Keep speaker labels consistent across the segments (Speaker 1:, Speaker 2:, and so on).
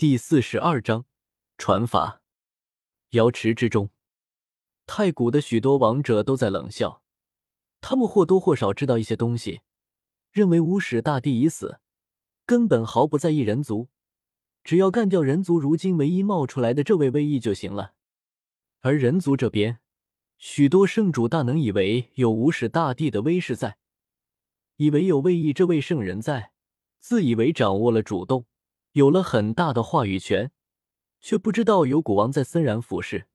Speaker 1: 第四十二章传法。瑶池之中，太古的许多王者都在冷笑，他们或多或少知道一些东西，认为无始大帝已死，根本毫不在意人族，只要干掉人族如今唯一冒出来的这位卫翼就行了。而人族这边，许多圣主大能以为有无始大帝的威势在，以为有卫翼这位圣人在，自以为掌握了主动。有了很大的话语权，却不知道有古王在森然俯视。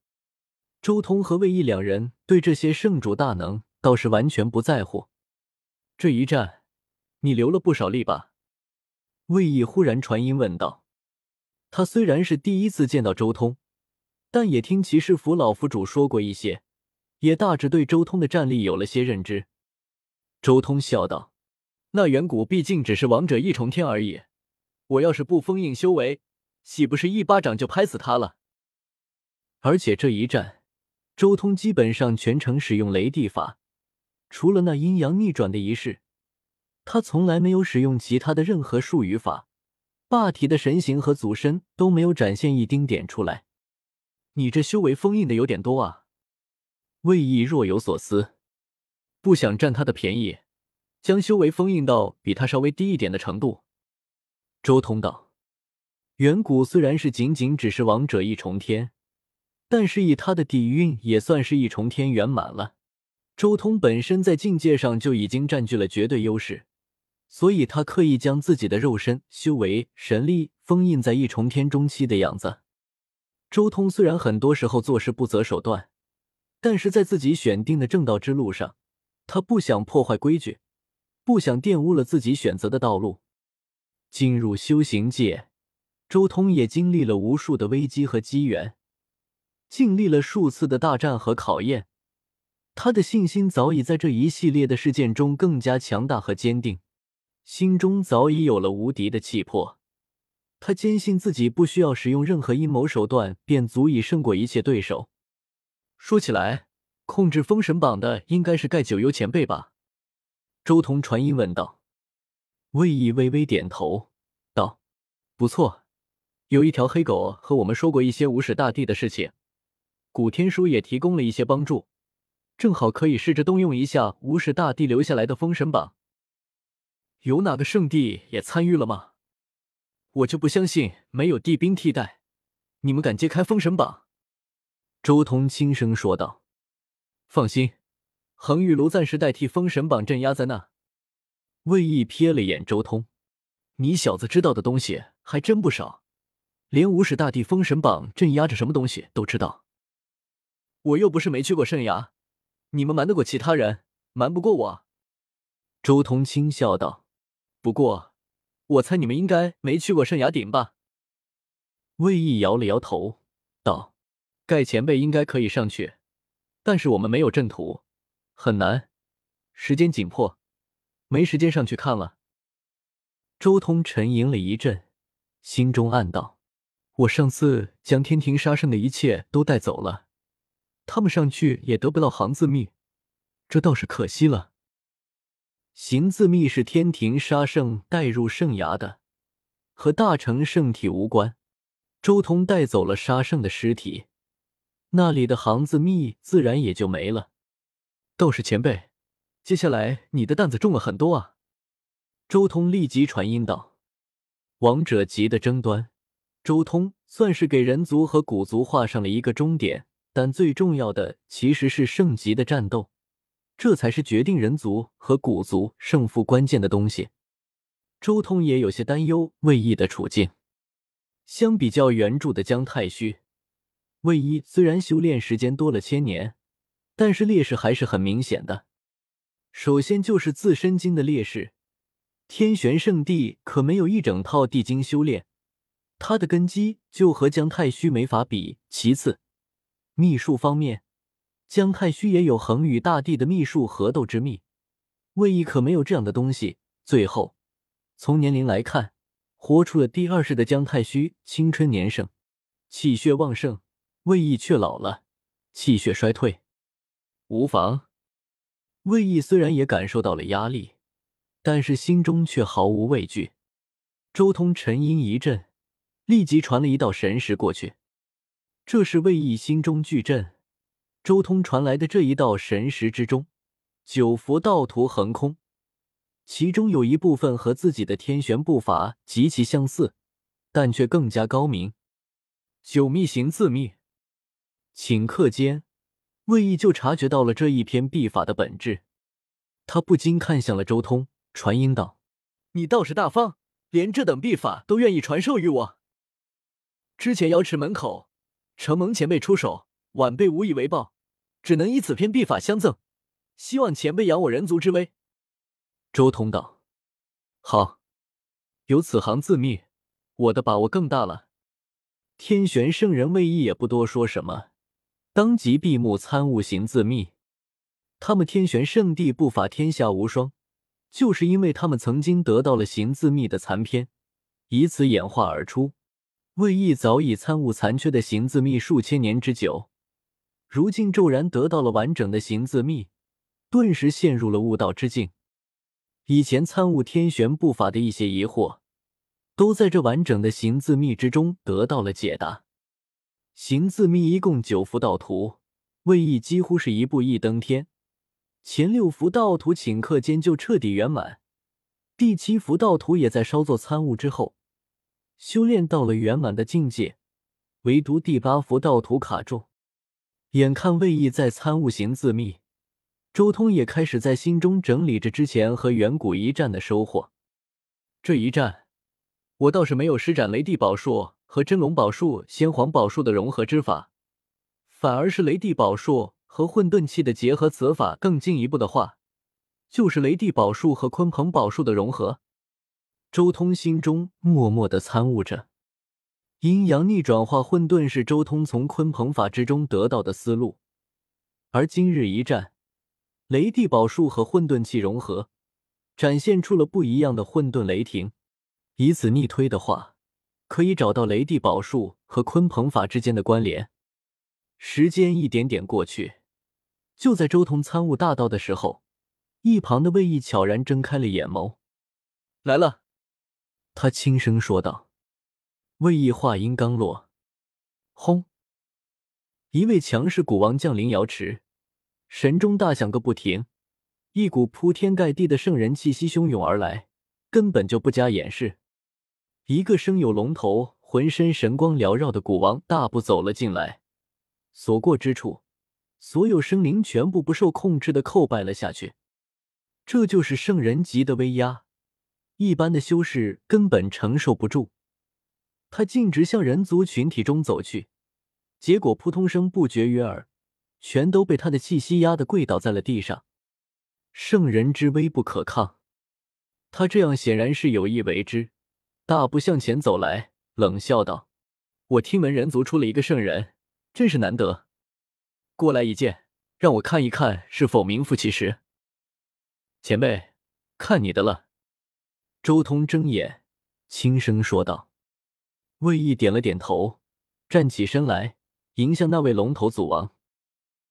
Speaker 1: 周通和魏毅两人对这些圣主大能倒是完全不在乎。这一战，你留了不少力吧？魏毅忽然传音问道。他虽然是第一次见到周通，但也听骑士府老府主说过一些，也大致对周通的战力有了些认知。周通笑道：“那远古毕竟只是王者一重天而已。”我要是不封印修为，岂不是一巴掌就拍死他了？而且这一战，周通基本上全程使用雷地法，除了那阴阳逆转的仪式，他从来没有使用其他的任何术语法，霸体的神形和祖身都没有展现一丁点出来。你这修为封印的有点多啊！魏毅若有所思，不想占他的便宜，将修为封印到比他稍微低一点的程度。周通道：“远古虽然是仅仅只是王者一重天，但是以他的底蕴也算是一重天圆满了。周通本身在境界上就已经占据了绝对优势，所以他刻意将自己的肉身、修为、神力封印在一重天中期的样子。周通虽然很多时候做事不择手段，但是在自己选定的正道之路上，他不想破坏规矩，不想玷污了自己选择的道路。”进入修行界，周通也经历了无数的危机和机缘，经历了数次的大战和考验，他的信心早已在这一系列的事件中更加强大和坚定，心中早已有了无敌的气魄。他坚信自己不需要使用任何阴谋手段，便足以胜过一切对手。说起来，控制封神榜的应该是盖九幽前辈吧？周通传音问道。魏毅微微点头，道：“不错，有一条黑狗和我们说过一些无始大帝的事情，古天书也提供了一些帮助，正好可以试着动用一下无始大帝留下来的封神榜。有哪个圣地也参与了吗？我就不相信没有帝兵替代，你们敢揭开封神榜？”周通轻声说道：“放心，恒玉炉暂时代替封神榜镇压在那。”魏毅瞥了眼周通，你小子知道的东西还真不少，连无始大帝封神榜镇压着什么东西都知道。我又不是没去过圣崖，你们瞒得过其他人，瞒不过我。周通轻笑道：“不过，我猜你们应该没去过圣崖顶吧？”魏毅摇了摇头，道：“盖前辈应该可以上去，但是我们没有阵图，很难，时间紧迫。”没时间上去看了。周通沉吟了一阵，心中暗道：“我上次将天庭杀圣的一切都带走了，他们上去也得不到行字密，这倒是可惜了。行字密是天庭杀圣带入圣崖的，和大成圣体无关。周通带走了杀圣的尸体，那里的行字密自然也就没了。道士前辈。”接下来你的担子重了很多啊！周通立即传音道：“王者级的争端，周通算是给人族和古族画上了一个终点。但最重要的其实是圣级的战斗，这才是决定人族和古族胜负关键的东西。”周通也有些担忧魏毅的处境。相比较原著的姜太虚，魏一虽然修炼时间多了千年，但是劣势还是很明显的。首先就是自身经的劣势，天玄圣地可没有一整套地经修炼，他的根基就和姜太虚没法比。其次，秘术方面，姜太虚也有恒宇大帝的秘术合斗之秘，魏毅可没有这样的东西。最后，从年龄来看，活出了第二世的姜太虚青春年盛，气血旺盛，魏毅却老了，气血衰退。无妨。魏毅虽然也感受到了压力，但是心中却毫无畏惧。周通沉吟一阵，立即传了一道神识过去。这是魏毅心中巨震。周通传来的这一道神识之中，九幅道图横空，其中有一部分和自己的天玄步伐极其相似，但却更加高明。九秘行自秘，顷刻间，魏毅就察觉到了这一篇秘法的本质。他不禁看向了周通，传音道：“你倒是大方，连这等秘法都愿意传授于我。之前瑶池门口，承蒙前辈出手，晚辈无以为报。”只能以此篇秘法相赠，希望前辈扬我人族之威。周通道：“好，有此行字秘，我的把握更大了。”天玄圣人魏毅也不多说什么，当即闭目参悟行字密。他们天玄圣地步法天下无双，就是因为他们曾经得到了行字密的残篇，以此演化而出。魏毅早已参悟残缺的行字密数千年之久。如今骤然得到了完整的行字密，顿时陷入了悟道之境。以前参悟天玄步法的一些疑惑，都在这完整的行字密之中得到了解答。行字秘一共九幅道图，魏毅几乎是一步一登天。前六幅道图顷刻间就彻底圆满，第七幅道图也在稍作参悟之后，修炼到了圆满的境界。唯独第八幅道图卡住。眼看魏毅在参悟行字秘，周通也开始在心中整理着之前和远古一战的收获。这一战，我倒是没有施展雷帝宝术和真龙宝术、先皇宝术的融合之法，反而是雷帝宝术和混沌气的结合。此法更进一步的话，就是雷帝宝术和鲲鹏宝术的融合。周通心中默默的参悟着。阴阳逆转化混沌是周通从鲲鹏法之中得到的思路，而今日一战，雷帝宝术和混沌气融合，展现出了不一样的混沌雷霆。以此逆推的话，可以找到雷帝宝术和鲲鹏法之间的关联。时间一点点过去，就在周通参悟大道的时候，一旁的魏毅悄然睁开了眼眸，来了，他轻声说道。魏毅话音刚落，轰！一位强势古王降临瑶池，神钟大响个不停，一股铺天盖地的圣人气息汹涌而来，根本就不加掩饰。一个生有龙头、浑身神光缭绕的古王大步走了进来，所过之处，所有生灵全部不受控制的叩拜了下去。这就是圣人级的威压，一般的修士根本承受不住。他径直向人族群体中走去，结果扑通声不绝于耳，全都被他的气息压得跪倒在了地上。圣人之威不可抗，他这样显然是有意为之。大步向前走来，冷笑道：“我听闻人族出了一个圣人，真是难得。过来一见，让我看一看是否名副其实。”前辈，看你的了。周通睁眼，轻声说道。魏毅点了点头，站起身来，迎向那位龙头祖王。